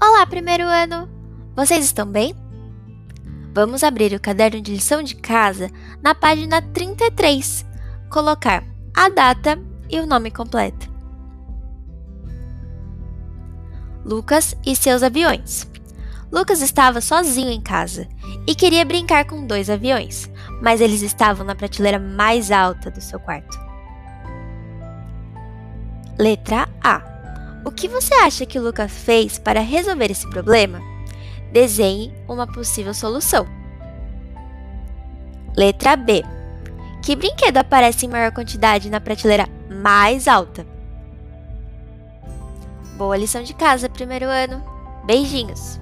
Olá, primeiro ano! Vocês estão bem? Vamos abrir o caderno de lição de casa na página 33, colocar a data e o nome completo. Lucas e seus aviões. Lucas estava sozinho em casa e queria brincar com dois aviões, mas eles estavam na prateleira mais alta do seu quarto. Letra A. O que você acha que Lucas fez para resolver esse problema? Desenhe uma possível solução. Letra B. Que brinquedo aparece em maior quantidade na prateleira mais alta? Boa lição de casa, primeiro ano. Beijinhos!